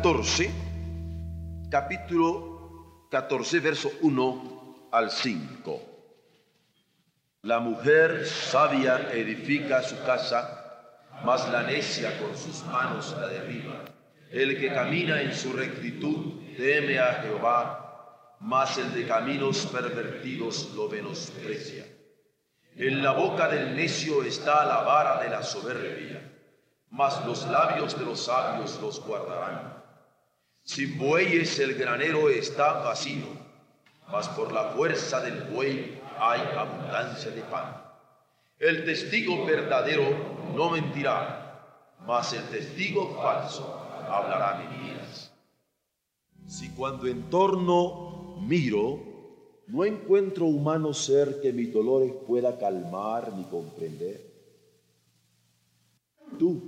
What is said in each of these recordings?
14, capítulo 14, verso 1 al 5. La mujer sabia edifica su casa, mas la necia con sus manos la derriba. El que camina en su rectitud teme a Jehová, mas el de caminos pervertidos lo menosprecia. En la boca del necio está la vara de la soberbia mas los labios de los sabios los guardarán. Sin bueyes el granero está vacío, mas por la fuerza del buey hay abundancia de pan. El testigo verdadero no mentirá, mas el testigo falso hablará mentiras. Si cuando en torno miro, no encuentro humano ser que mis dolores pueda calmar ni comprender, tú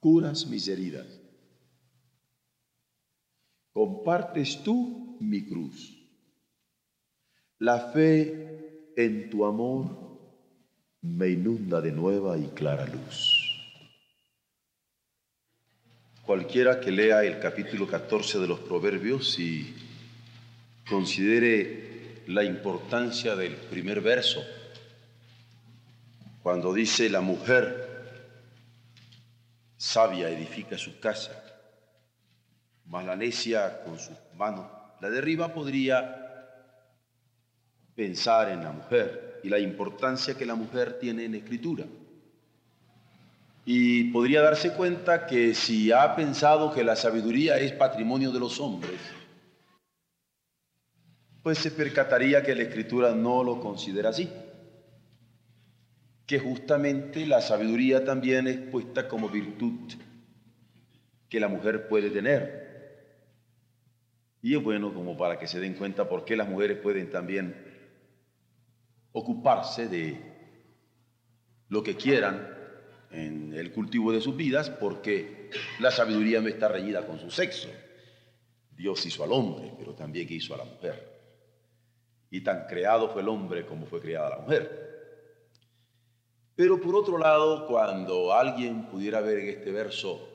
curas mis heridas. Compartes tú mi cruz. La fe en tu amor me inunda de nueva y clara luz. Cualquiera que lea el capítulo 14 de los Proverbios y considere la importancia del primer verso, cuando dice la mujer sabia edifica su casa, mas la necia con sus manos la derriba, podría pensar en la mujer y la importancia que la mujer tiene en la escritura. Y podría darse cuenta que si ha pensado que la sabiduría es patrimonio de los hombres, pues se percataría que la escritura no lo considera así que justamente la sabiduría también es puesta como virtud que la mujer puede tener. Y es bueno como para que se den cuenta por qué las mujeres pueden también ocuparse de lo que quieran en el cultivo de sus vidas, porque la sabiduría no está reñida con su sexo. Dios hizo al hombre, pero también hizo a la mujer. Y tan creado fue el hombre como fue creada la mujer. Pero por otro lado, cuando alguien pudiera ver en este verso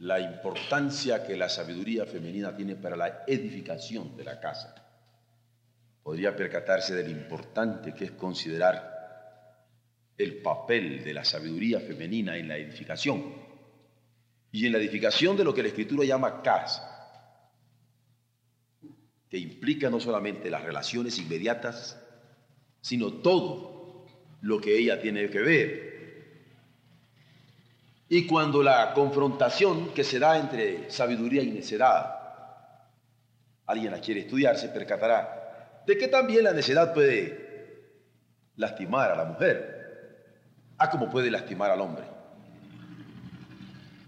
la importancia que la sabiduría femenina tiene para la edificación de la casa, podría percatarse de lo importante que es considerar el papel de la sabiduría femenina en la edificación y en la edificación de lo que la escritura llama casa, que implica no solamente las relaciones inmediatas, sino todo lo que ella tiene que ver. Y cuando la confrontación que se da entre sabiduría y necedad, alguien la quiere estudiar, se percatará de que también la necedad puede lastimar a la mujer, a como puede lastimar al hombre.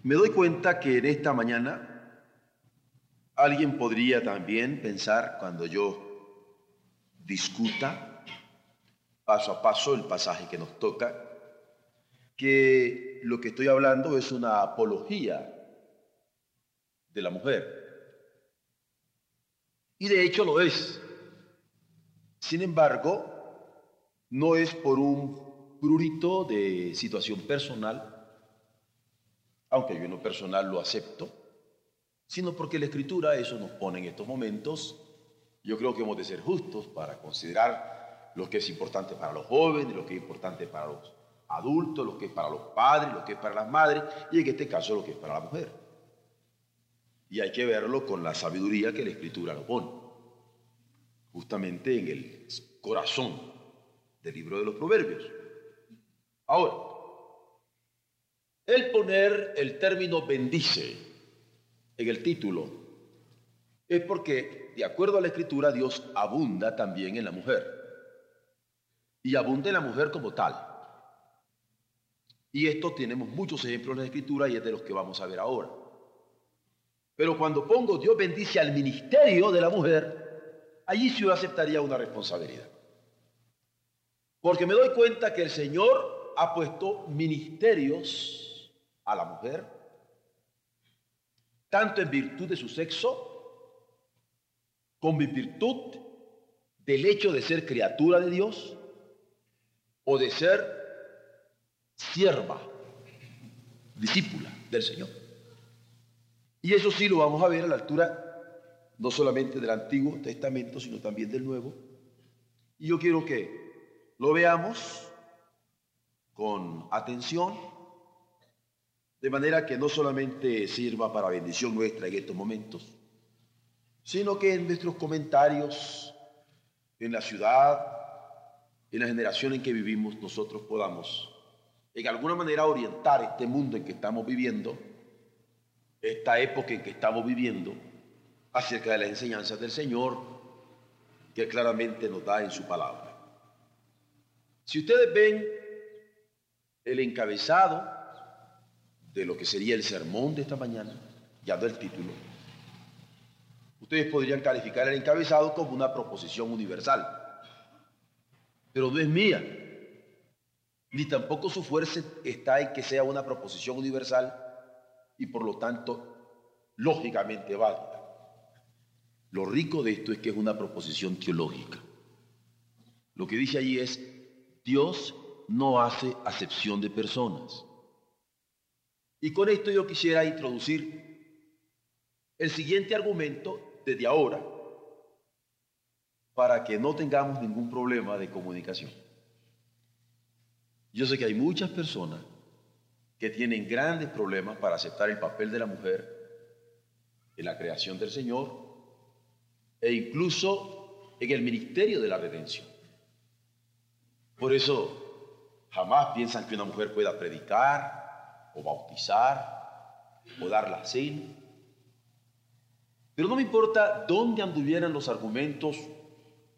Me doy cuenta que en esta mañana alguien podría también pensar cuando yo discuta paso a paso el pasaje que nos toca, que lo que estoy hablando es una apología de la mujer. Y de hecho lo es. Sin embargo, no es por un prurito de situación personal, aunque yo en lo personal lo acepto, sino porque la escritura eso nos pone en estos momentos. Yo creo que hemos de ser justos para considerar lo que es importante para los jóvenes, lo que es importante para los adultos, lo que es para los padres, lo que es para las madres y en este caso lo que es para la mujer. Y hay que verlo con la sabiduría que la escritura lo pone, justamente en el corazón del libro de los proverbios. Ahora, el poner el término bendice en el título es porque, de acuerdo a la escritura, Dios abunda también en la mujer y abunde la mujer como tal. Y esto tenemos muchos ejemplos en la Escritura y es de los que vamos a ver ahora. Pero cuando pongo Dios bendice al ministerio de la mujer, allí sí yo aceptaría una responsabilidad. Porque me doy cuenta que el Señor ha puesto ministerios a la mujer, tanto en virtud de su sexo, como en virtud del hecho de ser criatura de Dios o de ser sierva, discípula del Señor. Y eso sí lo vamos a ver a la altura no solamente del Antiguo Testamento, sino también del Nuevo. Y yo quiero que lo veamos con atención, de manera que no solamente sirva para bendición nuestra en estos momentos, sino que en nuestros comentarios, en la ciudad, en la generación en que vivimos, nosotros podamos en alguna manera orientar este mundo en que estamos viviendo, esta época en que estamos viviendo, acerca de las enseñanzas del Señor que claramente nos da en su palabra. Si ustedes ven el encabezado de lo que sería el sermón de esta mañana, ya del título, ustedes podrían calificar el encabezado como una proposición universal, pero no es mía, ni tampoco su fuerza está en que sea una proposición universal y por lo tanto lógicamente válida. Lo rico de esto es que es una proposición teológica. Lo que dice allí es, Dios no hace acepción de personas. Y con esto yo quisiera introducir el siguiente argumento desde ahora, para que no tengamos ningún problema de comunicación. Yo sé que hay muchas personas que tienen grandes problemas para aceptar el papel de la mujer en la creación del Señor e incluso en el ministerio de la redención. Por eso jamás piensan que una mujer pueda predicar o bautizar o dar la cena. Pero no me importa dónde anduvieran los argumentos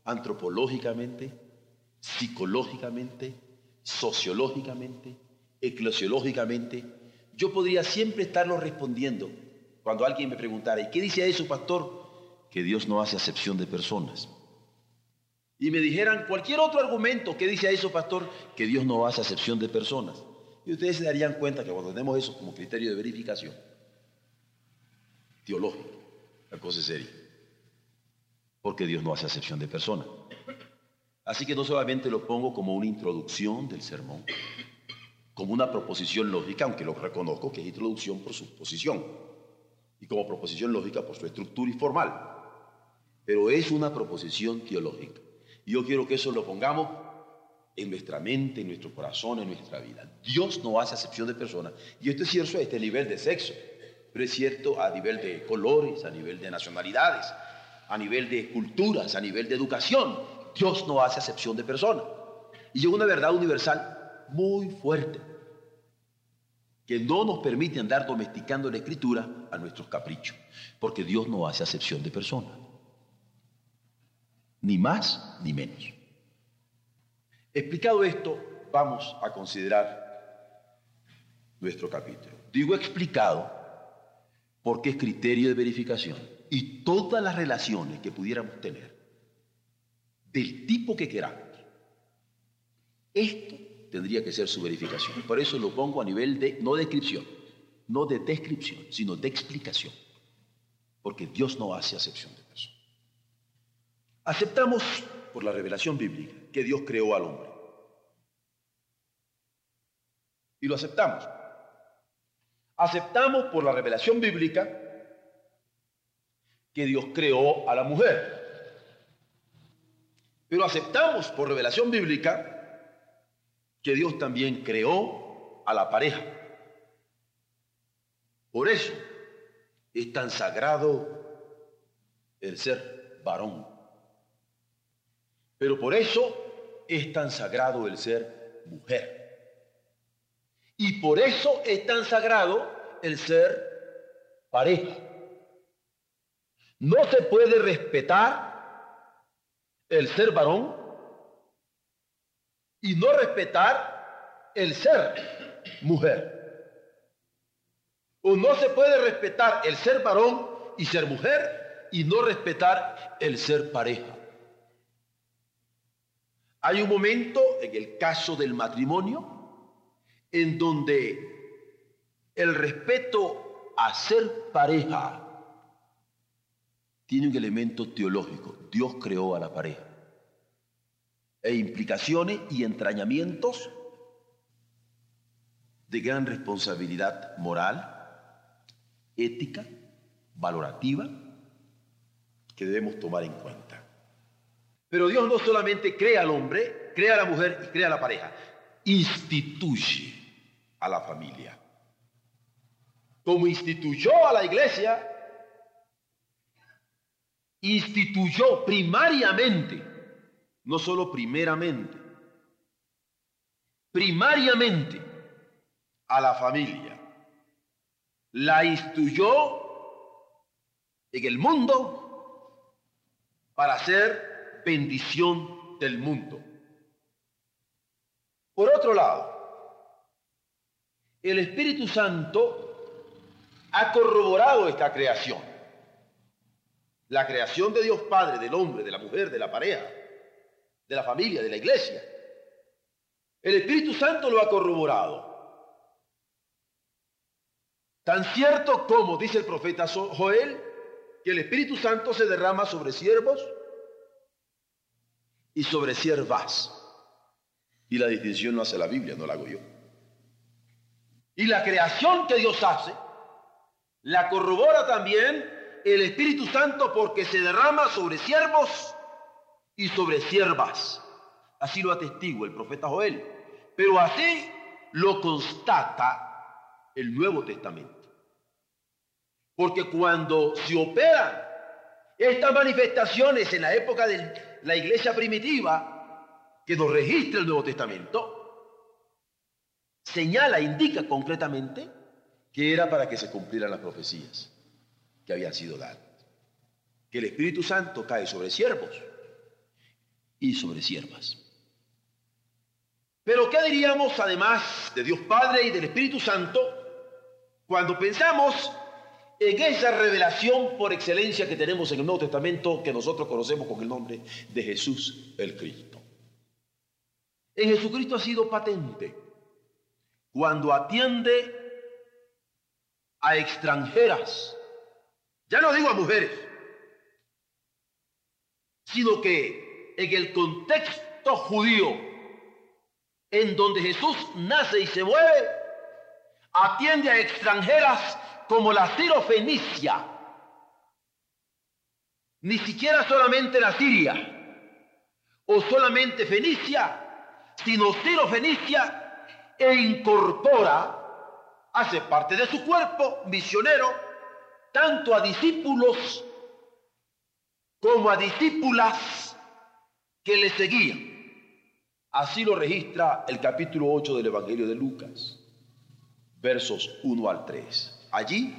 antropológicamente, psicológicamente, sociológicamente, eclesiológicamente, yo podría siempre estarlo respondiendo cuando alguien me preguntara, ¿y qué dice eso, pastor? Que Dios no hace acepción de personas. Y me dijeran cualquier otro argumento, ¿qué dice eso, pastor? Que Dios no hace acepción de personas. Y ustedes se darían cuenta que cuando tenemos eso como criterio de verificación teológico, la cosa es seria. Porque Dios no hace acepción de personas. Así que no solamente lo pongo como una introducción del sermón, como una proposición lógica, aunque lo reconozco que es introducción por su posición, y como proposición lógica por su estructura y formal, pero es una proposición teológica. Y yo quiero que eso lo pongamos en nuestra mente, en nuestro corazón, en nuestra vida. Dios no hace acepción de personas. Y esto es cierto a este nivel de sexo, pero es cierto a nivel de colores, a nivel de nacionalidades, a nivel de culturas, a nivel de educación. Dios no hace acepción de personas. Y es una verdad universal muy fuerte que no nos permite andar domesticando la escritura a nuestros caprichos, porque Dios no hace acepción de personas. Ni más ni menos. Explicado esto, vamos a considerar nuestro capítulo. Digo explicado porque es criterio de verificación y todas las relaciones que pudiéramos tener del tipo que queramos. Esto tendría que ser su verificación. Por eso lo pongo a nivel de, no descripción, no de descripción, sino de explicación. Porque Dios no hace acepción de personas. Aceptamos por la revelación bíblica que Dios creó al hombre. Y lo aceptamos. Aceptamos por la revelación bíblica que Dios creó a la mujer. Pero aceptamos por revelación bíblica que Dios también creó a la pareja. Por eso es tan sagrado el ser varón. Pero por eso es tan sagrado el ser mujer. Y por eso es tan sagrado el ser pareja. No se puede respetar el ser varón y no respetar el ser mujer. O no se puede respetar el ser varón y ser mujer y no respetar el ser pareja. Hay un momento en el caso del matrimonio en donde el respeto a ser pareja tiene un elemento teológico. Dios creó a la pareja. E implicaciones y entrañamientos de gran responsabilidad moral, ética, valorativa, que debemos tomar en cuenta. Pero Dios no solamente crea al hombre, crea a la mujer y crea a la pareja, instituye a la familia. Como instituyó a la iglesia, instituyó primariamente, no solo primeramente, primariamente a la familia. La instituyó en el mundo para ser bendición del mundo. Por otro lado, el Espíritu Santo ha corroborado esta creación. La creación de Dios Padre, del hombre, de la mujer, de la pareja, de la familia, de la iglesia. El Espíritu Santo lo ha corroborado. Tan cierto como, dice el profeta Joel, que el Espíritu Santo se derrama sobre siervos y sobre siervas. Y la distinción no hace la Biblia, no la hago yo. Y la creación que Dios hace, la corrobora también el Espíritu Santo porque se derrama sobre siervos y sobre siervas. Así lo atestigua el profeta Joel. Pero así lo constata el Nuevo Testamento. Porque cuando se operan estas manifestaciones en la época de la iglesia primitiva, que nos registra el Nuevo Testamento, señala, indica concretamente que era para que se cumplieran las profecías que habían sido dadas. Que el Espíritu Santo cae sobre siervos y sobre siervas. Pero ¿qué diríamos además de Dios Padre y del Espíritu Santo cuando pensamos en esa revelación por excelencia que tenemos en el Nuevo Testamento que nosotros conocemos con el nombre de Jesús el Cristo. En Jesucristo ha sido patente cuando atiende a extranjeras, ya no digo a mujeres, sino que en el contexto judío en donde Jesús nace y se mueve, atiende a extranjeras como la Fenicia, ni siquiera solamente la Siria o solamente Fenicia, sino Fenicia e incorpora, hace parte de su cuerpo misionero, tanto a discípulos como a discípulas que le seguían. Así lo registra el capítulo 8 del Evangelio de Lucas, versos 1 al 3. Allí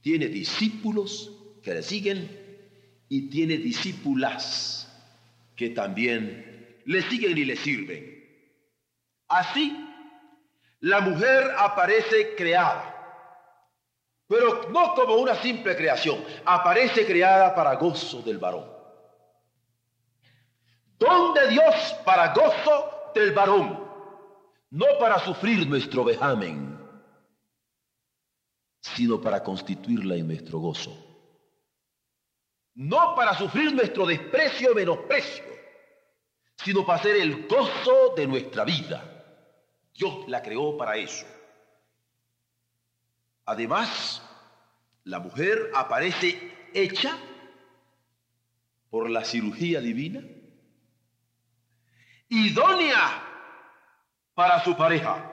tiene discípulos que le siguen y tiene discípulas que también le siguen y le sirven. Así, la mujer aparece creada, pero no como una simple creación, aparece creada para gozo del varón. Don de Dios para gozo del varón, no para sufrir nuestro vejamen sino para constituirla en nuestro gozo. No para sufrir nuestro desprecio y menosprecio, sino para ser el gozo de nuestra vida. Dios la creó para eso. Además, la mujer aparece hecha por la cirugía divina, idónea para su pareja.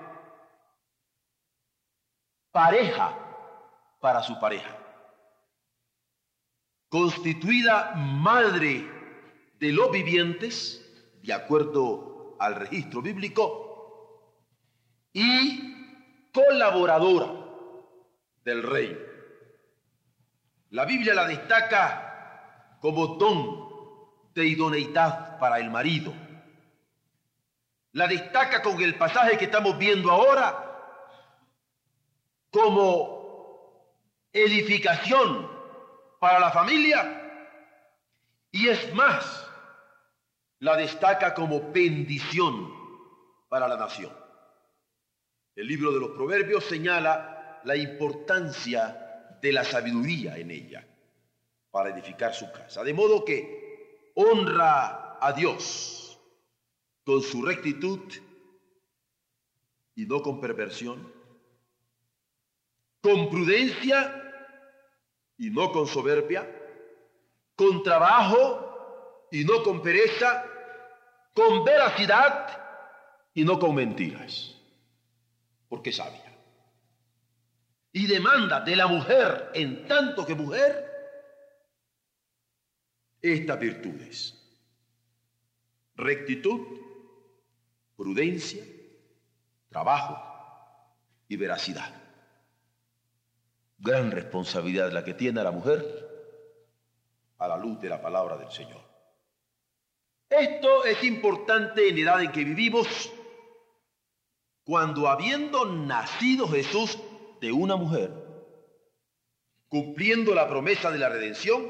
Pareja para su pareja. Constituida madre de los vivientes, de acuerdo al registro bíblico, y colaboradora del rey. La Biblia la destaca como don de idoneidad para el marido. La destaca con el pasaje que estamos viendo ahora como edificación para la familia y es más, la destaca como bendición para la nación. El libro de los Proverbios señala la importancia de la sabiduría en ella para edificar su casa. De modo que honra a Dios con su rectitud y no con perversión, con prudencia y no con soberbia, con trabajo y no con pereza, con veracidad y no con mentiras, porque sabia. Y demanda de la mujer, en tanto que mujer, estas virtudes. Rectitud, prudencia, trabajo y veracidad. Gran responsabilidad la que tiene la mujer a la luz de la palabra del Señor. Esto es importante en la edad en que vivimos, cuando habiendo nacido Jesús de una mujer, cumpliendo la promesa de la redención,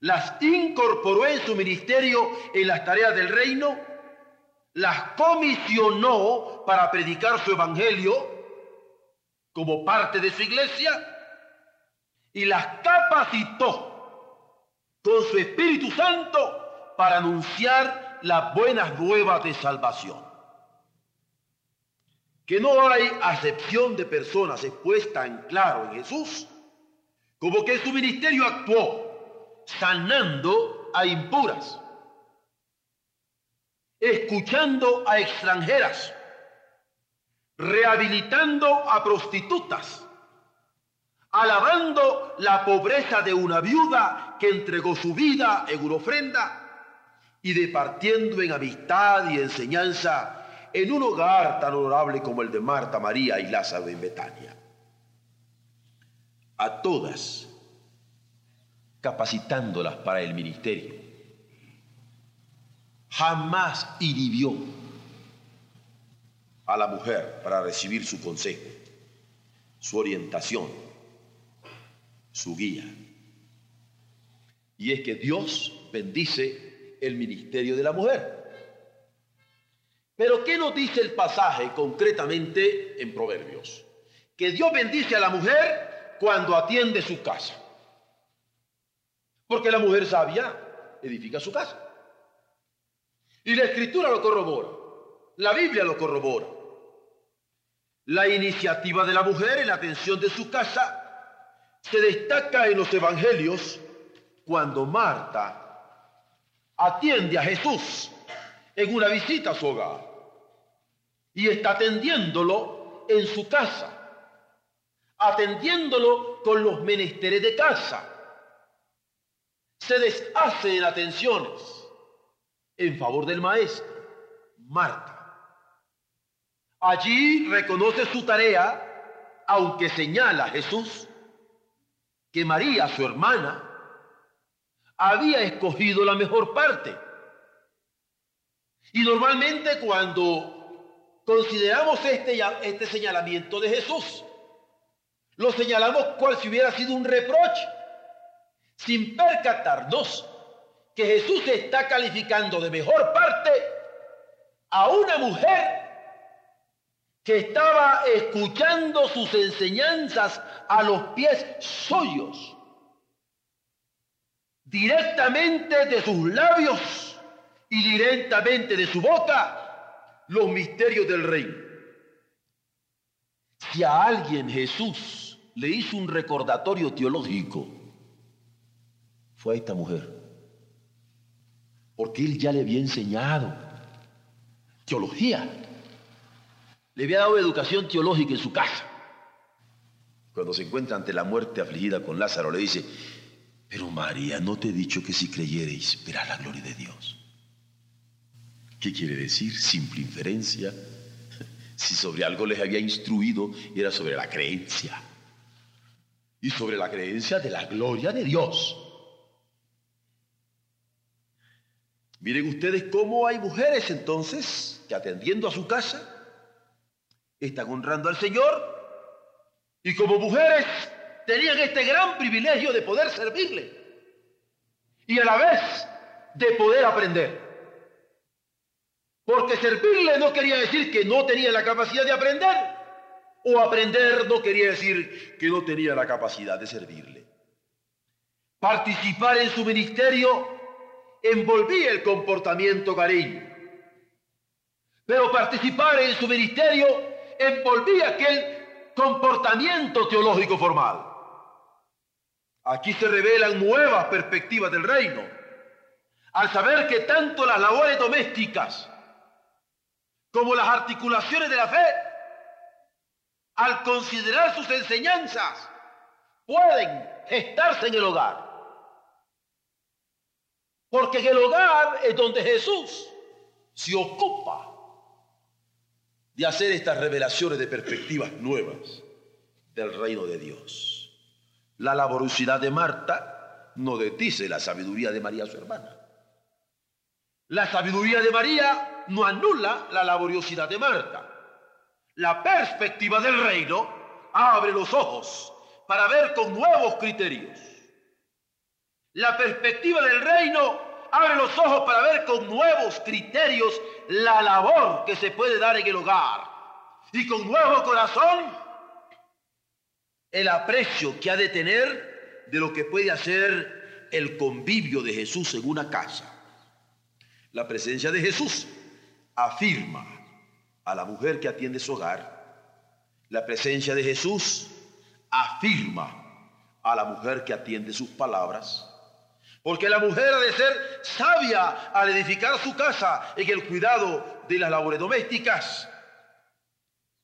las incorporó en su ministerio en las tareas del reino, las comisionó para predicar su evangelio como parte de su iglesia y las capacitó con su Espíritu Santo para anunciar las buenas nuevas de salvación. Que no hay acepción de personas expuestas en claro en Jesús, como que su ministerio actuó sanando a impuras, escuchando a extranjeras, rehabilitando a prostitutas, alabando la pobreza de una viuda que entregó su vida en una ofrenda y departiendo en amistad y enseñanza en un hogar tan honorable como el de Marta, María y Lázaro en Betania. A todas capacitándolas para el ministerio. Jamás inhibió a la mujer para recibir su consejo, su orientación, su guía. Y es que Dios bendice el ministerio de la mujer. Pero ¿qué nos dice el pasaje concretamente en Proverbios? Que Dios bendice a la mujer cuando atiende su casa. Porque la mujer sabia edifica su casa. Y la escritura lo corrobora. La Biblia lo corrobora. La iniciativa de la mujer en la atención de su casa se destaca en los evangelios cuando Marta atiende a Jesús en una visita a su hogar y está atendiéndolo en su casa, atendiéndolo con los menesteres de casa se deshace en atenciones en favor del maestro, Marta. Allí reconoce su tarea, aunque señala a Jesús que María, su hermana, había escogido la mejor parte. Y normalmente cuando consideramos este, este señalamiento de Jesús, lo señalamos cual si hubiera sido un reproche. Sin percatarnos que Jesús está calificando de mejor parte a una mujer que estaba escuchando sus enseñanzas a los pies suyos, directamente de sus labios y directamente de su boca, los misterios del reino. Si a alguien Jesús le hizo un recordatorio teológico, fue a esta mujer. Porque él ya le había enseñado teología. Le había dado educación teológica en su casa. Cuando se encuentra ante la muerte afligida con Lázaro, le dice, pero María, ¿no te he dicho que si creyereis verás la gloria de Dios? ¿Qué quiere decir? Simple inferencia. Si sobre algo les había instruido, era sobre la creencia. Y sobre la creencia de la gloria de Dios. Miren ustedes cómo hay mujeres entonces que atendiendo a su casa están honrando al Señor Y como mujeres tenían este gran privilegio de poder servirle y a la vez de poder aprender. Porque servirle no quería decir que no tenía la capacidad de aprender, o aprender no quería decir que no tenía la capacidad de servirle. Participar en su ministerio envolvía el comportamiento cariño, pero participar en su ministerio envolvía aquel comportamiento teológico formal. Aquí se revelan nuevas perspectivas del reino, al saber que tanto las labores domésticas como las articulaciones de la fe, al considerar sus enseñanzas, pueden gestarse en el hogar. Porque en el hogar es donde Jesús se ocupa de hacer estas revelaciones de perspectivas nuevas del reino de Dios. La laboriosidad de Marta no detice la sabiduría de María, su hermana. La sabiduría de María no anula la laboriosidad de Marta. La perspectiva del reino abre los ojos para ver con nuevos criterios. La perspectiva del reino abre los ojos para ver con nuevos criterios la labor que se puede dar en el hogar. Y con nuevo corazón el aprecio que ha de tener de lo que puede hacer el convivio de Jesús en una casa. La presencia de Jesús afirma a la mujer que atiende su hogar. La presencia de Jesús afirma a la mujer que atiende sus palabras. Porque la mujer ha de ser sabia al edificar su casa en el cuidado de las labores domésticas.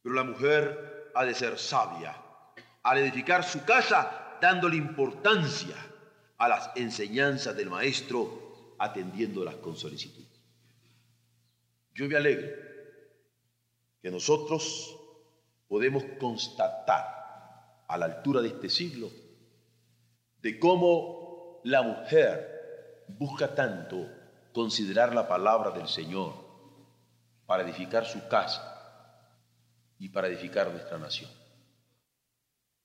Pero la mujer ha de ser sabia al edificar su casa dándole importancia a las enseñanzas del maestro, atendiéndolas con solicitud. Yo me alegro que nosotros podemos constatar a la altura de este siglo de cómo la mujer busca tanto considerar la palabra del Señor para edificar su casa y para edificar nuestra nación.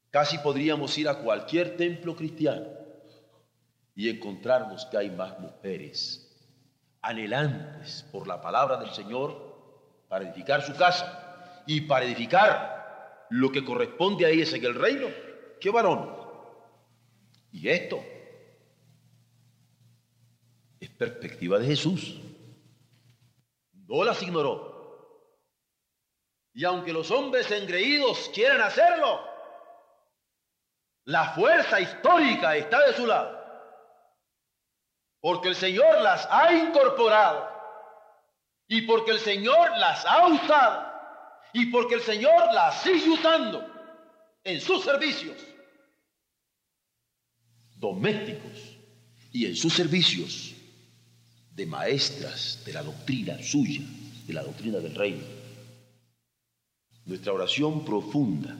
Casi podríamos ir a cualquier templo cristiano y encontrarnos que hay más mujeres anhelantes por la palabra del Señor para edificar su casa y para edificar lo que corresponde a ellas en el reino que varón. Y esto es perspectiva de Jesús. No las ignoró. Y aunque los hombres engreídos quieran hacerlo, la fuerza histórica está de su lado. Porque el Señor las ha incorporado. Y porque el Señor las ha usado. Y porque el Señor las sigue usando en sus servicios domésticos y en sus servicios de maestras de la doctrina suya, de la doctrina del reino. Nuestra oración profunda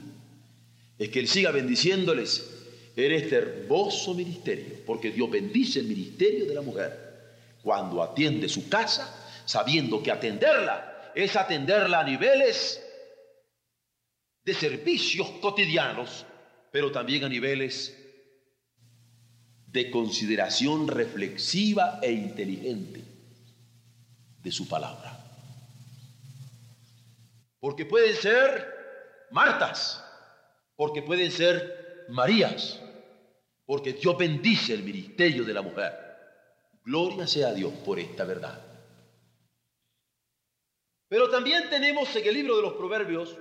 es que Él siga bendiciéndoles en este hermoso ministerio, porque Dios bendice el ministerio de la mujer cuando atiende su casa, sabiendo que atenderla es atenderla a niveles de servicios cotidianos, pero también a niveles de consideración reflexiva e inteligente de su palabra. Porque pueden ser Martas, porque pueden ser Marías, porque Dios bendice el ministerio de la mujer. Gloria sea a Dios por esta verdad. Pero también tenemos en el libro de los Proverbios,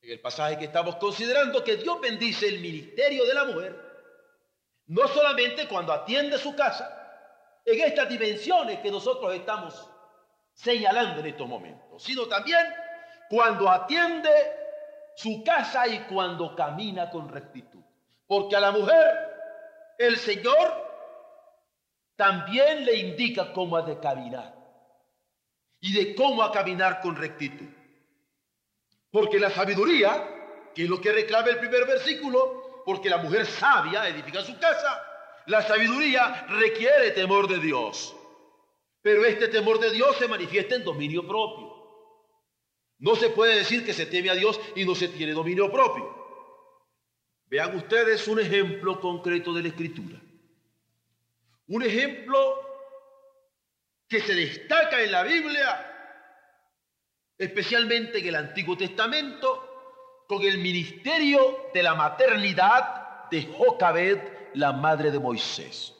en el pasaje que estamos considerando, que Dios bendice el ministerio de la mujer, no solamente cuando atiende su casa, en estas dimensiones que nosotros estamos señalando en estos momentos, sino también cuando atiende su casa y cuando camina con rectitud. Porque a la mujer el Señor también le indica cómo ha de caminar y de cómo a caminar con rectitud. Porque la sabiduría, que es lo que reclama el primer versículo, porque la mujer sabia edifica su casa, la sabiduría requiere temor de Dios. Pero este temor de Dios se manifiesta en dominio propio. No se puede decir que se teme a Dios y no se tiene dominio propio. Vean ustedes un ejemplo concreto de la escritura. Un ejemplo que se destaca en la Biblia, especialmente en el Antiguo Testamento, con el ministerio de la maternidad de Jocabed, la madre de Moisés.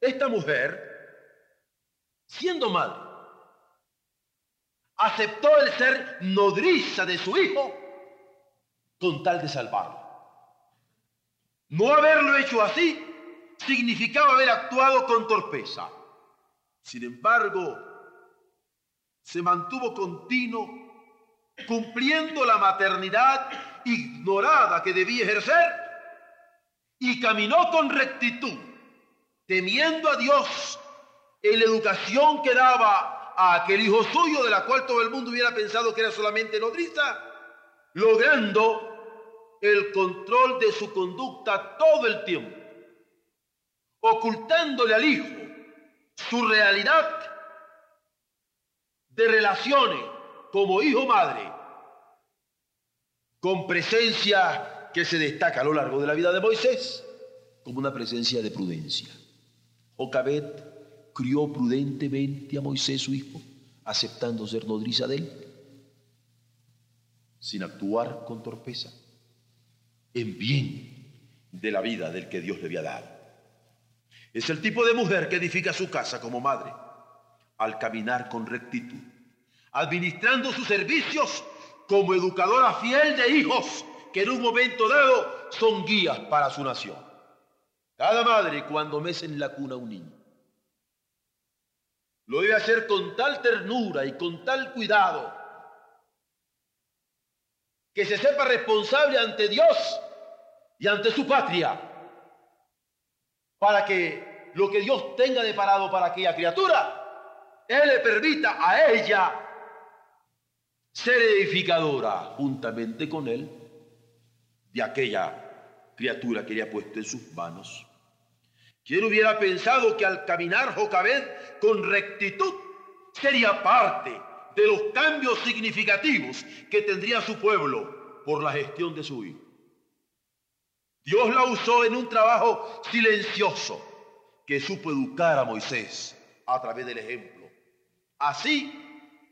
Esta mujer, siendo madre, aceptó el ser nodriza de su hijo tal de salvarlo. No haberlo hecho así significaba haber actuado con torpeza. Sin embargo, se mantuvo continuo cumpliendo la maternidad ignorada que debía ejercer y caminó con rectitud, temiendo a Dios en la educación que daba a aquel hijo suyo de la cual todo el mundo hubiera pensado que era solamente nodriza, logrando el control de su conducta todo el tiempo, ocultándole al hijo su realidad de relaciones como hijo-madre, con presencia que se destaca a lo largo de la vida de Moisés, como una presencia de prudencia. Jocabet crió prudentemente a Moisés su hijo, aceptando ser nodriza de él, sin actuar con torpeza, en bien de la vida del que Dios le había dado. Es el tipo de mujer que edifica su casa como madre, al caminar con rectitud, administrando sus servicios como educadora fiel de hijos que en un momento dado son guías para su nación. Cada madre cuando mece en la cuna un niño, lo debe hacer con tal ternura y con tal cuidado que se sepa responsable ante Dios y ante su patria para que lo que Dios tenga deparado para aquella criatura, Él le permita a ella ser edificadora juntamente con Él de aquella criatura que le ha puesto en sus manos. ¿Quién hubiera pensado que al caminar Jocabed con rectitud sería parte de los cambios significativos que tendría su pueblo por la gestión de su hijo? Dios la usó en un trabajo silencioso que supo educar a Moisés a través del ejemplo. Así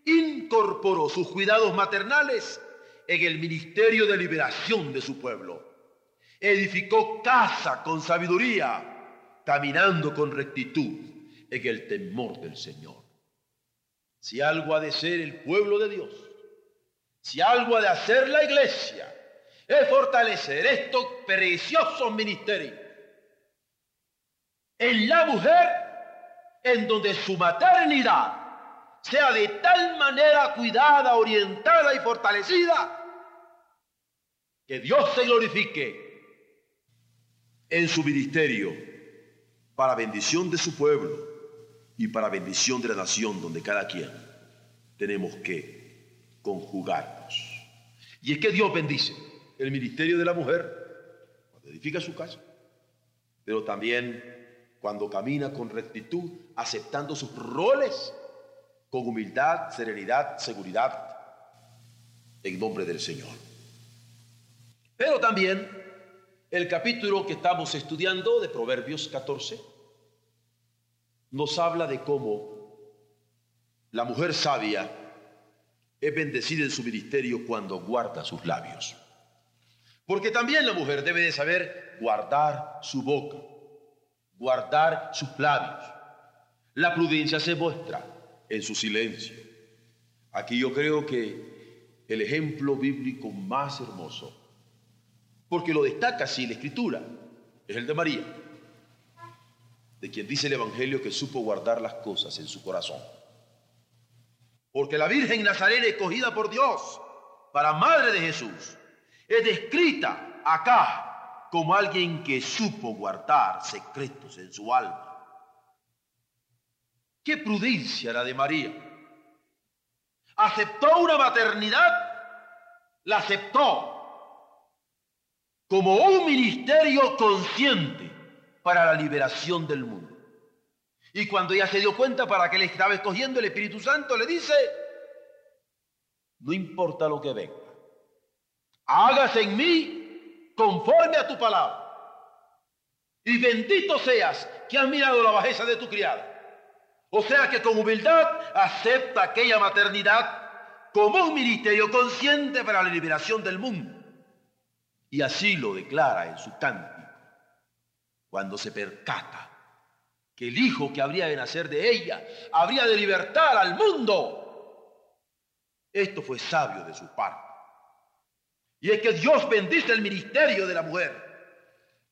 incorporó sus cuidados maternales en el ministerio de liberación de su pueblo. Edificó casa con sabiduría, caminando con rectitud en el temor del Señor. Si algo ha de ser el pueblo de Dios, si algo ha de hacer la iglesia, es fortalecer estos preciosos ministerios. En la mujer, en donde su maternidad sea de tal manera cuidada, orientada y fortalecida, que Dios se glorifique en su ministerio para bendición de su pueblo y para bendición de la nación donde cada quien tenemos que conjugarnos. Y es que Dios bendice el ministerio de la mujer cuando edifica su casa, pero también cuando camina con rectitud, aceptando sus roles con humildad, serenidad, seguridad, en nombre del Señor. Pero también el capítulo que estamos estudiando de Proverbios 14 nos habla de cómo la mujer sabia es bendecida en su ministerio cuando guarda sus labios. Porque también la mujer debe de saber guardar su boca, guardar sus labios. La prudencia se muestra en su silencio. Aquí yo creo que el ejemplo bíblico más hermoso, porque lo destaca así la escritura, es el de María, de quien dice el Evangelio que supo guardar las cosas en su corazón. Porque la Virgen Nazarena escogida por Dios para Madre de Jesús es descrita acá como alguien que supo guardar secretos en su alma. Qué prudencia la de María. Aceptó una maternidad, la aceptó como un ministerio consciente para la liberación del mundo. Y cuando ella se dio cuenta para que le estaba escogiendo el Espíritu Santo, le dice, no importa lo que venga, hágase en mí conforme a tu palabra. Y bendito seas que has mirado la bajeza de tu criada. O sea que con humildad acepta aquella maternidad como un ministerio consciente para la liberación del mundo. Y así lo declara en su cántico, cuando se percata que el hijo que habría de nacer de ella habría de libertar al mundo. Esto fue sabio de su parte. Y es que Dios bendice el ministerio de la mujer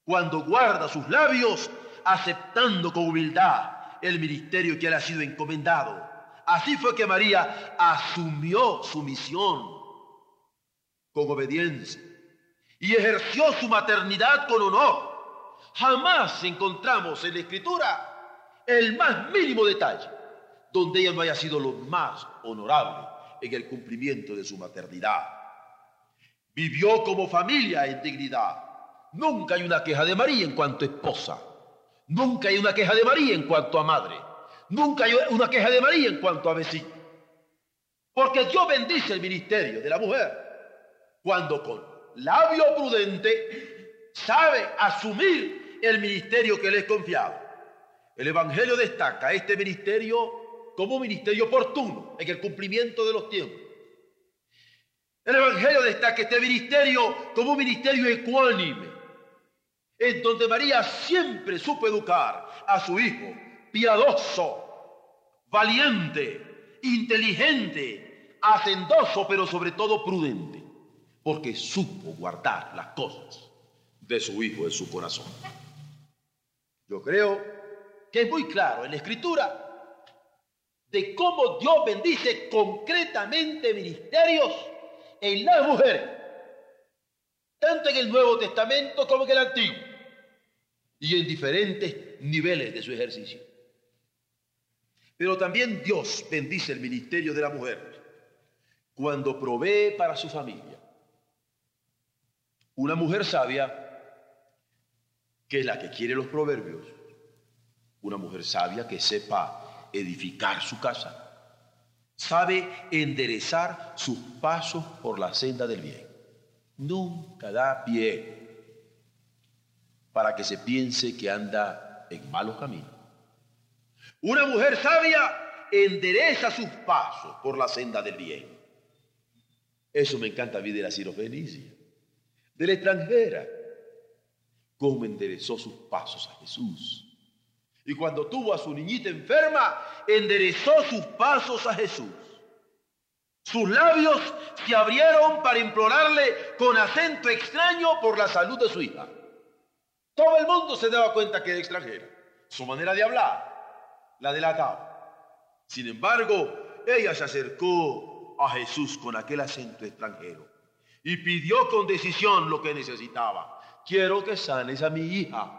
cuando guarda sus labios aceptando con humildad el ministerio que le ha sido encomendado. Así fue que María asumió su misión con obediencia y ejerció su maternidad con honor. Jamás encontramos en la escritura el más mínimo detalle donde ella no haya sido lo más honorable en el cumplimiento de su maternidad. Vivió como familia en dignidad. Nunca hay una queja de María en cuanto a esposa. Nunca hay una queja de María en cuanto a madre. Nunca hay una queja de María en cuanto a vecino. Porque Dios bendice el ministerio de la mujer cuando con labio prudente sabe asumir el ministerio que le es confiado. El Evangelio destaca este ministerio como un ministerio oportuno en el cumplimiento de los tiempos. El Evangelio destaca este ministerio como un ministerio ecuánime, en donde María siempre supo educar a su hijo, piadoso, valiente, inteligente, hacendoso, pero sobre todo prudente, porque supo guardar las cosas de su hijo en su corazón. Yo creo que es muy claro en la escritura de cómo Dios bendice concretamente ministerios en las mujeres, tanto en el Nuevo Testamento como en el Antiguo y en diferentes niveles de su ejercicio. Pero también Dios bendice el ministerio de la mujer cuando provee para su familia. Una mujer sabia, que es la que quiere los proverbios, una mujer sabia que sepa edificar su casa, sabe enderezar sus pasos por la senda del bien. Nunca da pie para que se piense que anda en malos caminos. Una mujer sabia endereza sus pasos por la senda del bien. Eso me encanta a mí de la sirofenicia, de la extranjera. Cómo enderezó sus pasos a Jesús. Y cuando tuvo a su niñita enferma, enderezó sus pasos a Jesús. Sus labios se abrieron para implorarle con acento extraño por la salud de su hija. Todo el mundo se daba cuenta que era extranjera. Su manera de hablar la delataba. Sin embargo, ella se acercó a Jesús con aquel acento extranjero y pidió con decisión lo que necesitaba. Quiero que sanes a mi hija.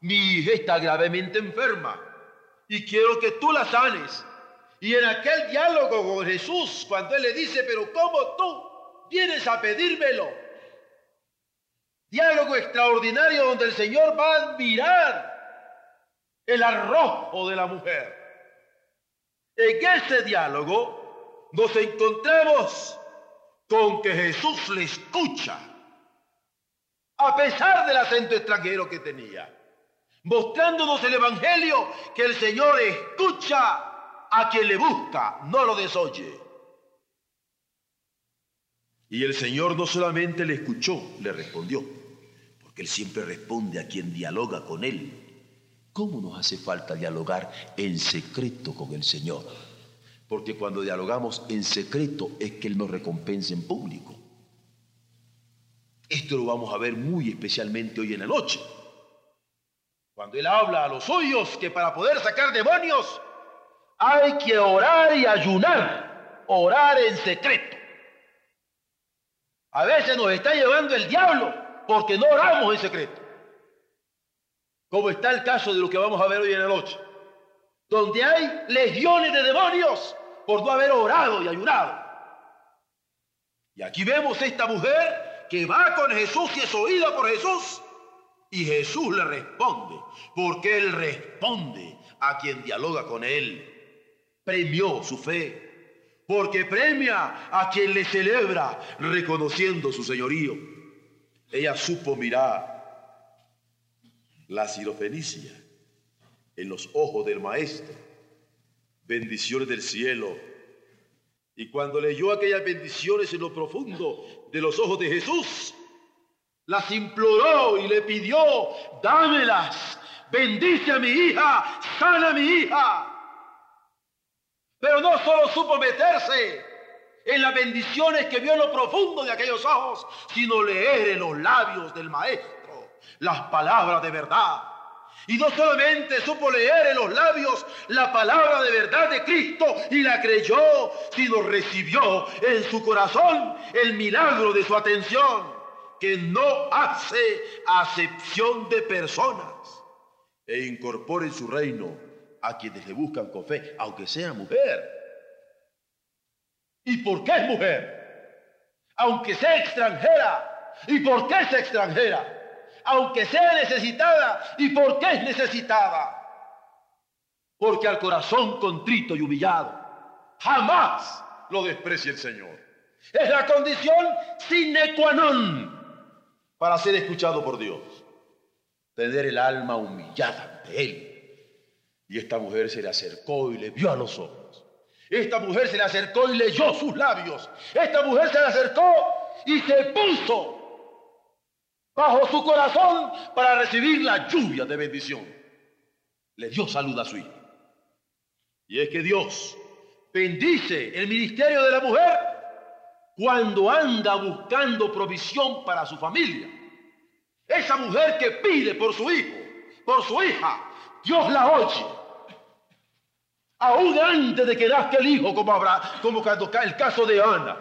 Mi hija está gravemente enferma y quiero que tú la sanes. Y en aquel diálogo con Jesús, cuando él le dice, pero ¿cómo tú vienes a pedírmelo? Diálogo extraordinario donde el Señor va a admirar el arrojo de la mujer. En ese diálogo nos encontramos con que Jesús le escucha, a pesar del acento extranjero que tenía, mostrándonos el Evangelio que el Señor escucha a quien le busca, no lo desoye. Y el Señor no solamente le escuchó, le respondió, porque Él siempre responde a quien dialoga con Él. ¿Cómo nos hace falta dialogar en secreto con el Señor? Porque cuando dialogamos en secreto es que Él nos recompensa en público. Esto lo vamos a ver muy especialmente hoy en la noche. Cuando Él habla a los suyos que para poder sacar demonios hay que orar y ayunar, orar en secreto. A veces nos está llevando el diablo porque no oramos en secreto. Como está el caso de lo que vamos a ver hoy en la noche, donde hay legiones de demonios por no haber orado y ayunado. Y aquí vemos esta mujer que va con Jesús y es oída por Jesús. Y Jesús le responde, porque Él responde a quien dialoga con Él. Premió su fe porque premia a quien le celebra reconociendo su señorío. Ella supo mirar la sirofenicia en los ojos del maestro, bendiciones del cielo. Y cuando leyó aquellas bendiciones en lo profundo de los ojos de Jesús, las imploró y le pidió, dámelas, bendice a mi hija, sana a mi hija. Pero no solo supo meterse en las bendiciones que vio en lo profundo de aquellos ojos, sino leer en los labios del maestro las palabras de verdad. Y no solamente supo leer en los labios la palabra de verdad de Cristo y la creyó, sino recibió en su corazón el milagro de su atención, que no hace acepción de personas e incorpora en su reino a quienes le buscan con fe, aunque sea mujer. ¿Y por qué es mujer? Aunque sea extranjera. ¿Y por qué es extranjera? Aunque sea necesitada. ¿Y por qué es necesitada? Porque al corazón contrito y humillado jamás lo desprecia el Señor. Es la condición sine qua non para ser escuchado por Dios. Tener el alma humillada ante Él. Y esta mujer se le acercó y le vio a los ojos. Esta mujer se le acercó y leyó sus labios. Esta mujer se le acercó y se puso bajo su corazón para recibir la lluvia de bendición. Le dio salud a su hijo. Y es que Dios bendice el ministerio de la mujer cuando anda buscando provisión para su familia. Esa mujer que pide por su hijo, por su hija, Dios la oye aún antes de que nazca el hijo, como habrá, como el caso de Ana,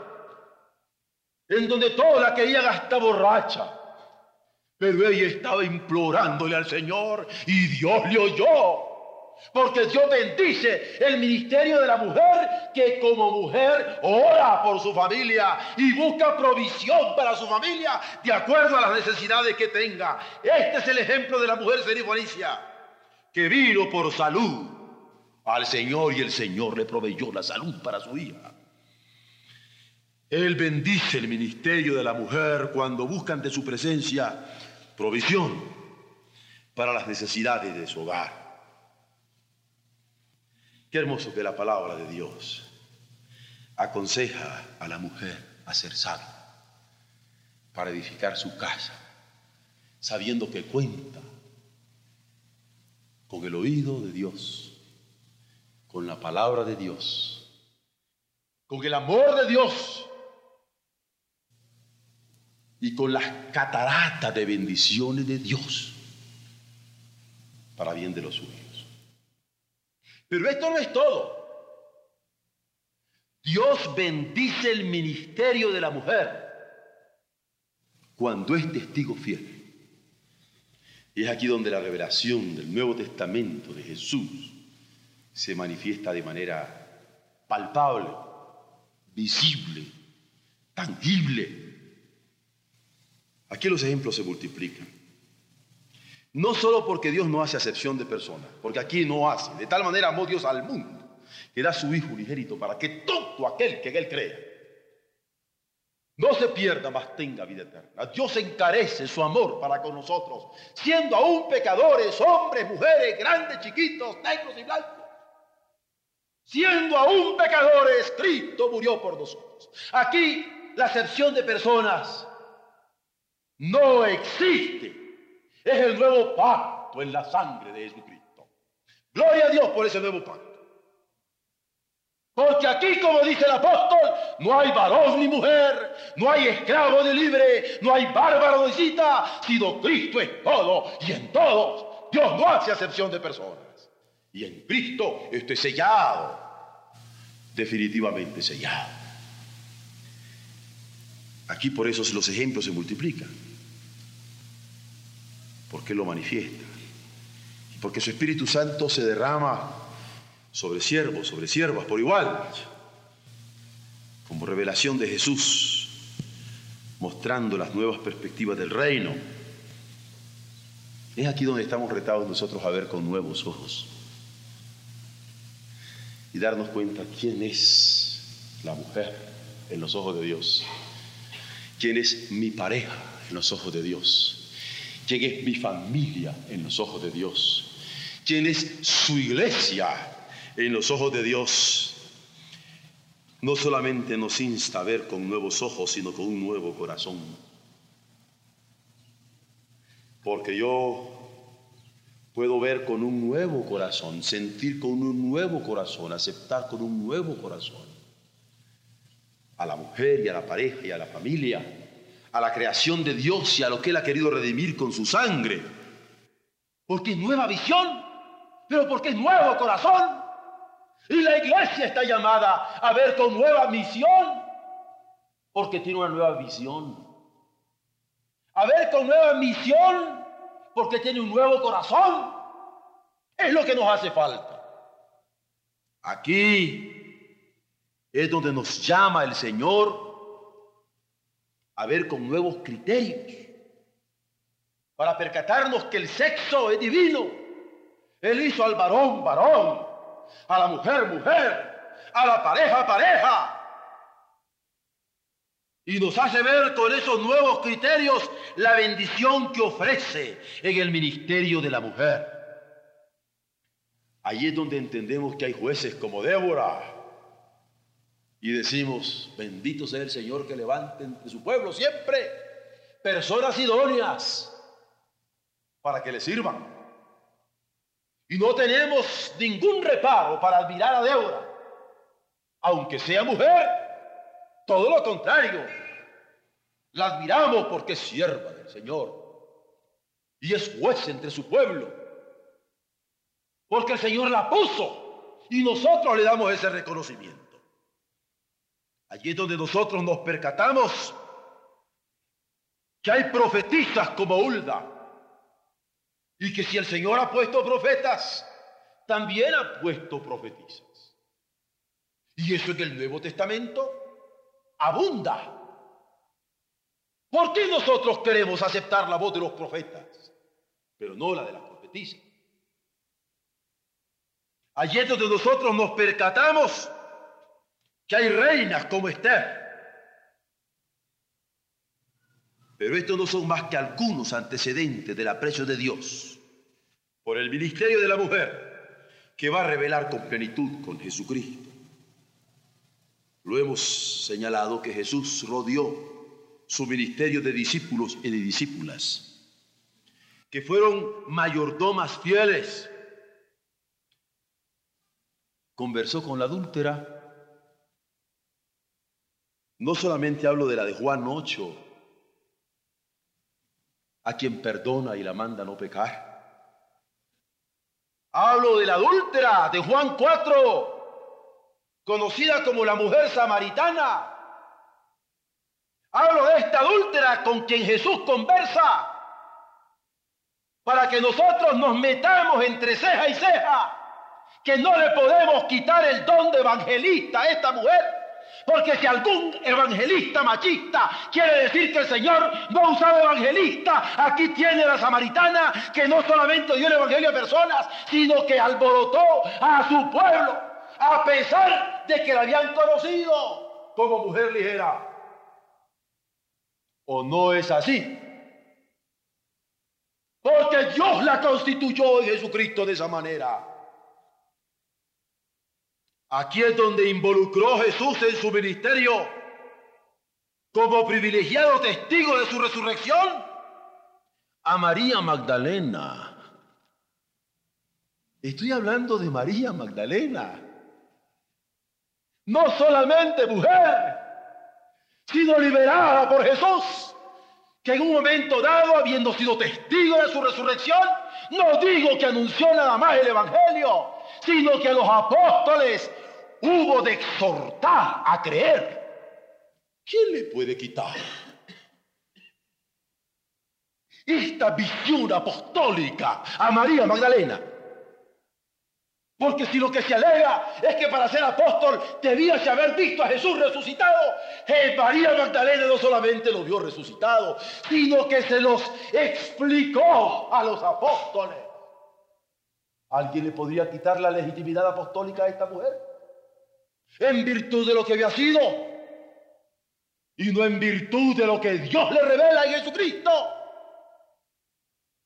en donde toda la querían hasta borracha. Pero ella estaba implorándole al Señor y Dios le oyó. Porque Dios bendice el ministerio de la mujer que como mujer ora por su familia y busca provisión para su familia de acuerdo a las necesidades que tenga. Este es el ejemplo de la mujer serifonicia que vino por salud al Señor y el Señor le proveyó la salud para su hija. Él bendice el ministerio de la mujer cuando buscan de su presencia provisión para las necesidades de su hogar. Qué hermoso que la palabra de Dios aconseja a la mujer a ser sabia para edificar su casa, sabiendo que cuenta con el oído de Dios con la palabra de Dios, con el amor de Dios y con las cataratas de bendiciones de Dios para bien de los suyos. Pero esto no es todo. Dios bendice el ministerio de la mujer cuando es testigo fiel. Y es aquí donde la revelación del Nuevo Testamento de Jesús se manifiesta de manera palpable, visible, tangible. Aquí los ejemplos se multiplican. No solo porque Dios no hace acepción de personas, porque aquí no hace. De tal manera amó Dios al mundo que da su Hijo unigénito para que todo aquel que en Él crea no se pierda, mas tenga vida eterna. Dios encarece su amor para con nosotros, siendo aún pecadores, hombres, mujeres, grandes, chiquitos, negros y blancos. Siendo aún pecadores, Cristo murió por nosotros. Aquí la acepción de personas no existe. Es el nuevo pacto en la sangre de Jesucristo. Gloria a Dios por ese nuevo pacto. Porque aquí, como dice el apóstol, no hay varón ni mujer, no hay esclavo ni libre, no hay bárbaro ni cita, sino Cristo es todo y en todos. Dios no hace acepción de personas. Y en Cristo estoy sellado, definitivamente sellado. Aquí por eso los ejemplos se multiplican, porque lo manifiesta, y porque su Espíritu Santo se derrama sobre siervos, sobre siervas por igual, como revelación de Jesús, mostrando las nuevas perspectivas del reino. Es aquí donde estamos retados nosotros a ver con nuevos ojos y darnos cuenta quién es la mujer en los ojos de Dios, quién es mi pareja en los ojos de Dios? ¿Quién es mi familia en los ojos de Dios? ¿Quién es su iglesia en los ojos de Dios? No solamente nos insta a ver con nuevos ojos, sino con un nuevo corazón. Porque yo puedo ver con un nuevo corazón, sentir con un nuevo corazón, aceptar con un nuevo corazón a la mujer y a la pareja y a la familia, a la creación de Dios y a lo que Él ha querido redimir con su sangre. Porque es nueva visión, pero porque es nuevo corazón. Y la iglesia está llamada a ver con nueva misión, porque tiene una nueva visión. A ver con nueva misión, porque tiene un nuevo corazón. Es lo que nos hace falta. Aquí es donde nos llama el Señor a ver con nuevos criterios, para percatarnos que el sexo es divino. Él hizo al varón varón, a la mujer mujer, a la pareja pareja. Y nos hace ver con esos nuevos criterios la bendición que ofrece en el ministerio de la mujer. Allí es donde entendemos que hay jueces como Débora. Y decimos, bendito sea el Señor que levante entre su pueblo siempre personas idóneas para que le sirvan. Y no tenemos ningún reparo para admirar a Débora, aunque sea mujer. Todo lo contrario, la admiramos porque es sierva del Señor y es juez entre su pueblo. Porque el Señor la puso y nosotros le damos ese reconocimiento. Allí es donde nosotros nos percatamos que hay profetistas como Hulda y que si el Señor ha puesto profetas, también ha puesto profetisas. Y eso en el Nuevo Testamento abunda. ¿Por qué nosotros queremos aceptar la voz de los profetas, pero no la de las profetisas? Allí es donde nosotros nos percatamos que hay reinas como Esther. Pero estos no son más que algunos antecedentes del aprecio de Dios por el ministerio de la mujer que va a revelar con plenitud con Jesucristo. Lo hemos señalado que Jesús rodeó su ministerio de discípulos y de discípulas, que fueron mayordomas fieles conversó con la adúltera. No solamente hablo de la de Juan 8, a quien perdona y la manda no pecar. Hablo de la adúltera de Juan 4, conocida como la mujer samaritana. Hablo de esta adúltera con quien Jesús conversa para que nosotros nos metamos entre ceja y ceja que no le podemos quitar el don de evangelista a esta mujer. Porque si algún evangelista machista quiere decir que el Señor no ha usado evangelista, aquí tiene la samaritana que no solamente dio el evangelio a personas, sino que alborotó a su pueblo, a pesar de que la habían conocido como mujer ligera. ¿O no es así? Porque Dios la constituyó en Jesucristo de esa manera. Aquí es donde involucró Jesús en su ministerio como privilegiado testigo de su resurrección a María Magdalena. Estoy hablando de María Magdalena. No solamente mujer, sino liberada por Jesús, que en un momento dado, habiendo sido testigo de su resurrección, no digo que anunció nada más el Evangelio, sino que a los apóstoles hubo de exhortar a creer. ¿Quién le puede quitar esta visión apostólica a María Magdalena? Porque si lo que se alega es que para ser apóstol debías haber visto a Jesús resucitado, eh, María Magdalena no solamente lo vio resucitado, sino que se los explicó a los apóstoles. ¿Alguien le podría quitar la legitimidad apostólica a esta mujer? En virtud de lo que había sido. y no en virtud de lo que Dios le revela en Jesucristo.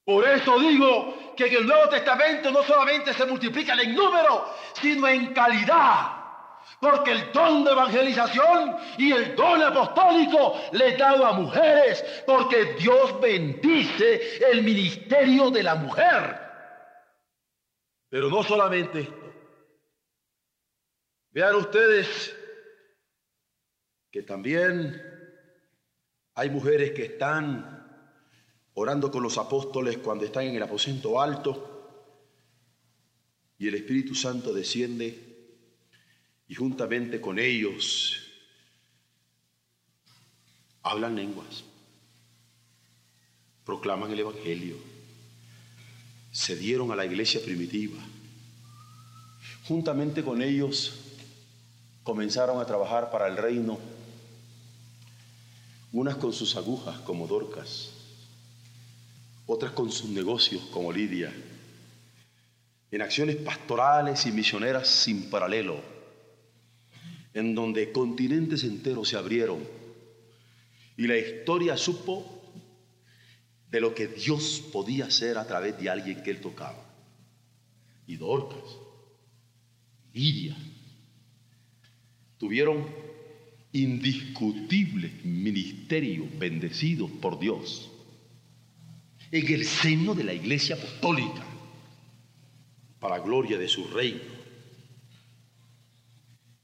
Por eso digo que en el Nuevo Testamento no solamente se multiplican en número, sino en calidad. Porque el don de evangelización y el don apostólico le dado a mujeres, porque Dios bendice el ministerio de la mujer. Pero no solamente. Vean ustedes que también hay mujeres que están orando con los apóstoles cuando están en el aposento alto y el Espíritu Santo desciende y juntamente con ellos hablan lenguas, proclaman el Evangelio, se dieron a la iglesia primitiva. Juntamente con ellos comenzaron a trabajar para el reino unas con sus agujas como Dorcas, otras con sus negocios como Lidia, en acciones pastorales y misioneras sin paralelo, en donde continentes enteros se abrieron y la historia supo de lo que Dios podía hacer a través de alguien que él tocaba. Y Dorcas, Lidia, tuvieron indiscutible ministerio bendecido por Dios en el seno de la iglesia apostólica para gloria de su reino.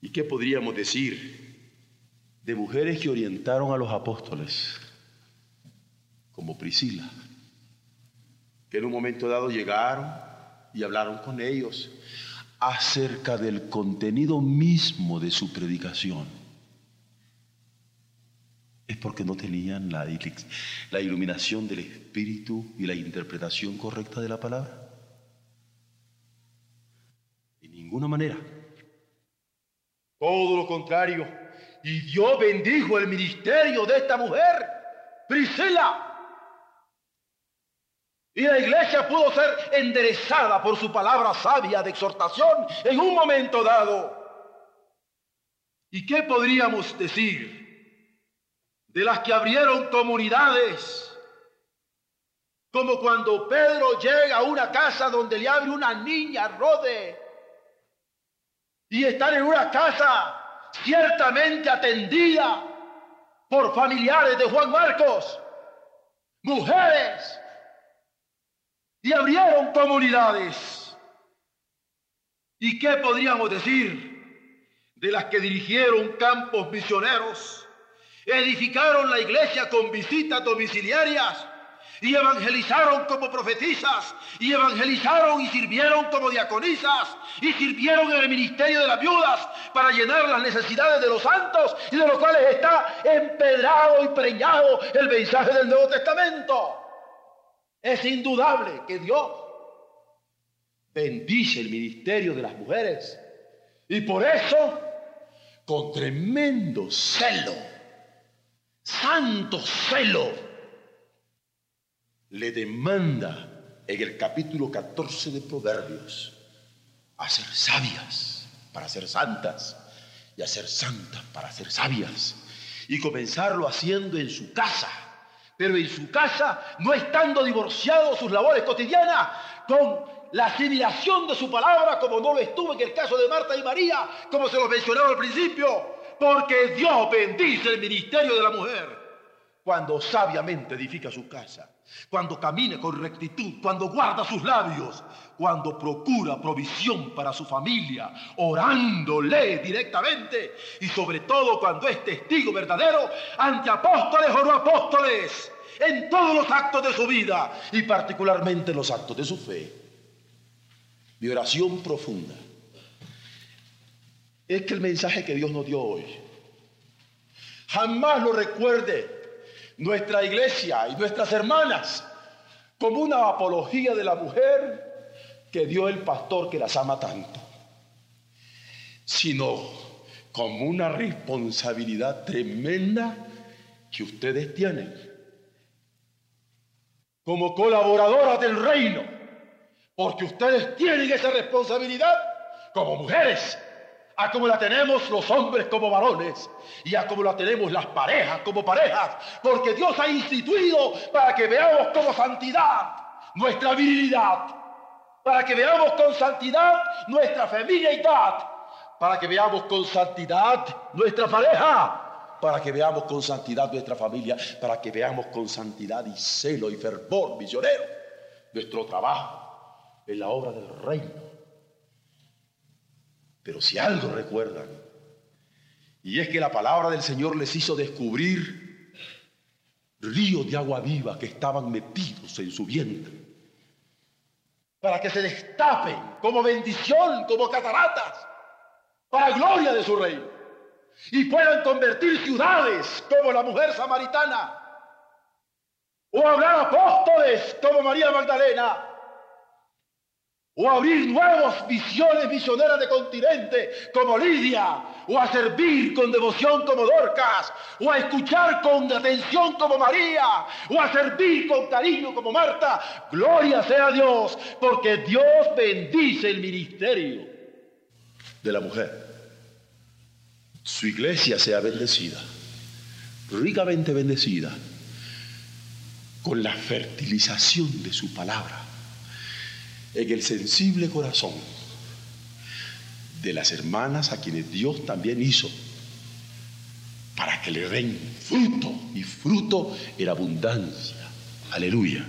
¿Y qué podríamos decir de mujeres que orientaron a los apóstoles, como Priscila, que en un momento dado llegaron y hablaron con ellos acerca del contenido mismo de su predicación? es porque no tenían la, iluminación del Espíritu y la interpretación correcta de la palabra. De ninguna manera. Todo lo contrario. Y Dios bendijo el ministerio de esta mujer, Priscila. Y la iglesia pudo ser enderezada por su palabra sabia de exhortación en un momento dado. ¿Y qué podríamos decir de las que abrieron comunidades, como cuando Pedro llega a una casa donde le abre una niña Rode y están en una casa ciertamente atendida por familiares de Juan Marcos, mujeres, y abrieron comunidades. ¿Y qué podríamos decir de las que dirigieron campos misioneros? edificaron la iglesia con visitas domiciliarias y evangelizaron como profetisas y evangelizaron y sirvieron como diaconisas y sirvieron en el ministerio de las viudas para llenar las necesidades de los santos y de los cuales está empedrado y preñado el mensaje del Nuevo Testamento. Es indudable que Dios bendice el ministerio de las mujeres y por eso con tremendo celo santo celo, le demanda en el capítulo 14 de Proverbios a ser sabias para ser santas y a ser santas para ser sabias. Y comenzarlo haciendo en su casa, pero en su casa no estando divorciado sus labores cotidianas con la asimilación de su palabra como no lo estuvo en el caso de Marta y María, como se lo mencionaba al principio, porque Dios bendice el ministerio de la mujer. Cuando sabiamente edifica su casa, cuando camina con rectitud, cuando guarda sus labios, cuando procura provisión para su familia, orándole directamente y sobre todo cuando es testigo verdadero ante apóstoles o no apóstoles en todos los actos de su vida y particularmente en los actos de su fe. Mi oración profunda es que el mensaje que Dios nos dio hoy jamás lo recuerde nuestra iglesia y nuestras hermanas como una apología de la mujer que dio el pastor que las ama tanto, sino como una responsabilidad tremenda que ustedes tienen. Como colaboradoras del reino, porque ustedes tienen esa responsabilidad como mujeres a como la tenemos los hombres como varones y a como la tenemos las parejas como parejas, porque Dios ha instituido para que veamos como santidad nuestra virilidad, para que veamos con santidad nuestra feminidad, para que veamos con santidad nuestra pareja, para que veamos con santidad nuestra familia, para que veamos con santidad y celo y fervor misionero nuestro trabajo en la obra del reino. Pero si algo recuerdan, y es que la palabra del Señor les hizo descubrir ríos de agua viva que estaban metidos en su vientre, para que se destapen como bendición, como cataratas, para gloria de su reino, y puedan convertir ciudades como la mujer samaritana, o hablar apóstoles como María Magdalena, o abrir nuevas visiones misioneras de continente como Lidia, o a servir con devoción como Dorcas, o a escuchar con atención como María, o a servir con cariño como Marta. Gloria sea a Dios, porque Dios bendice el ministerio de la mujer. Su iglesia sea bendecida, ricamente bendecida, con la fertilización de su palabra en el sensible corazón de las hermanas a quienes Dios también hizo para que le den fruto y fruto en abundancia. Aleluya.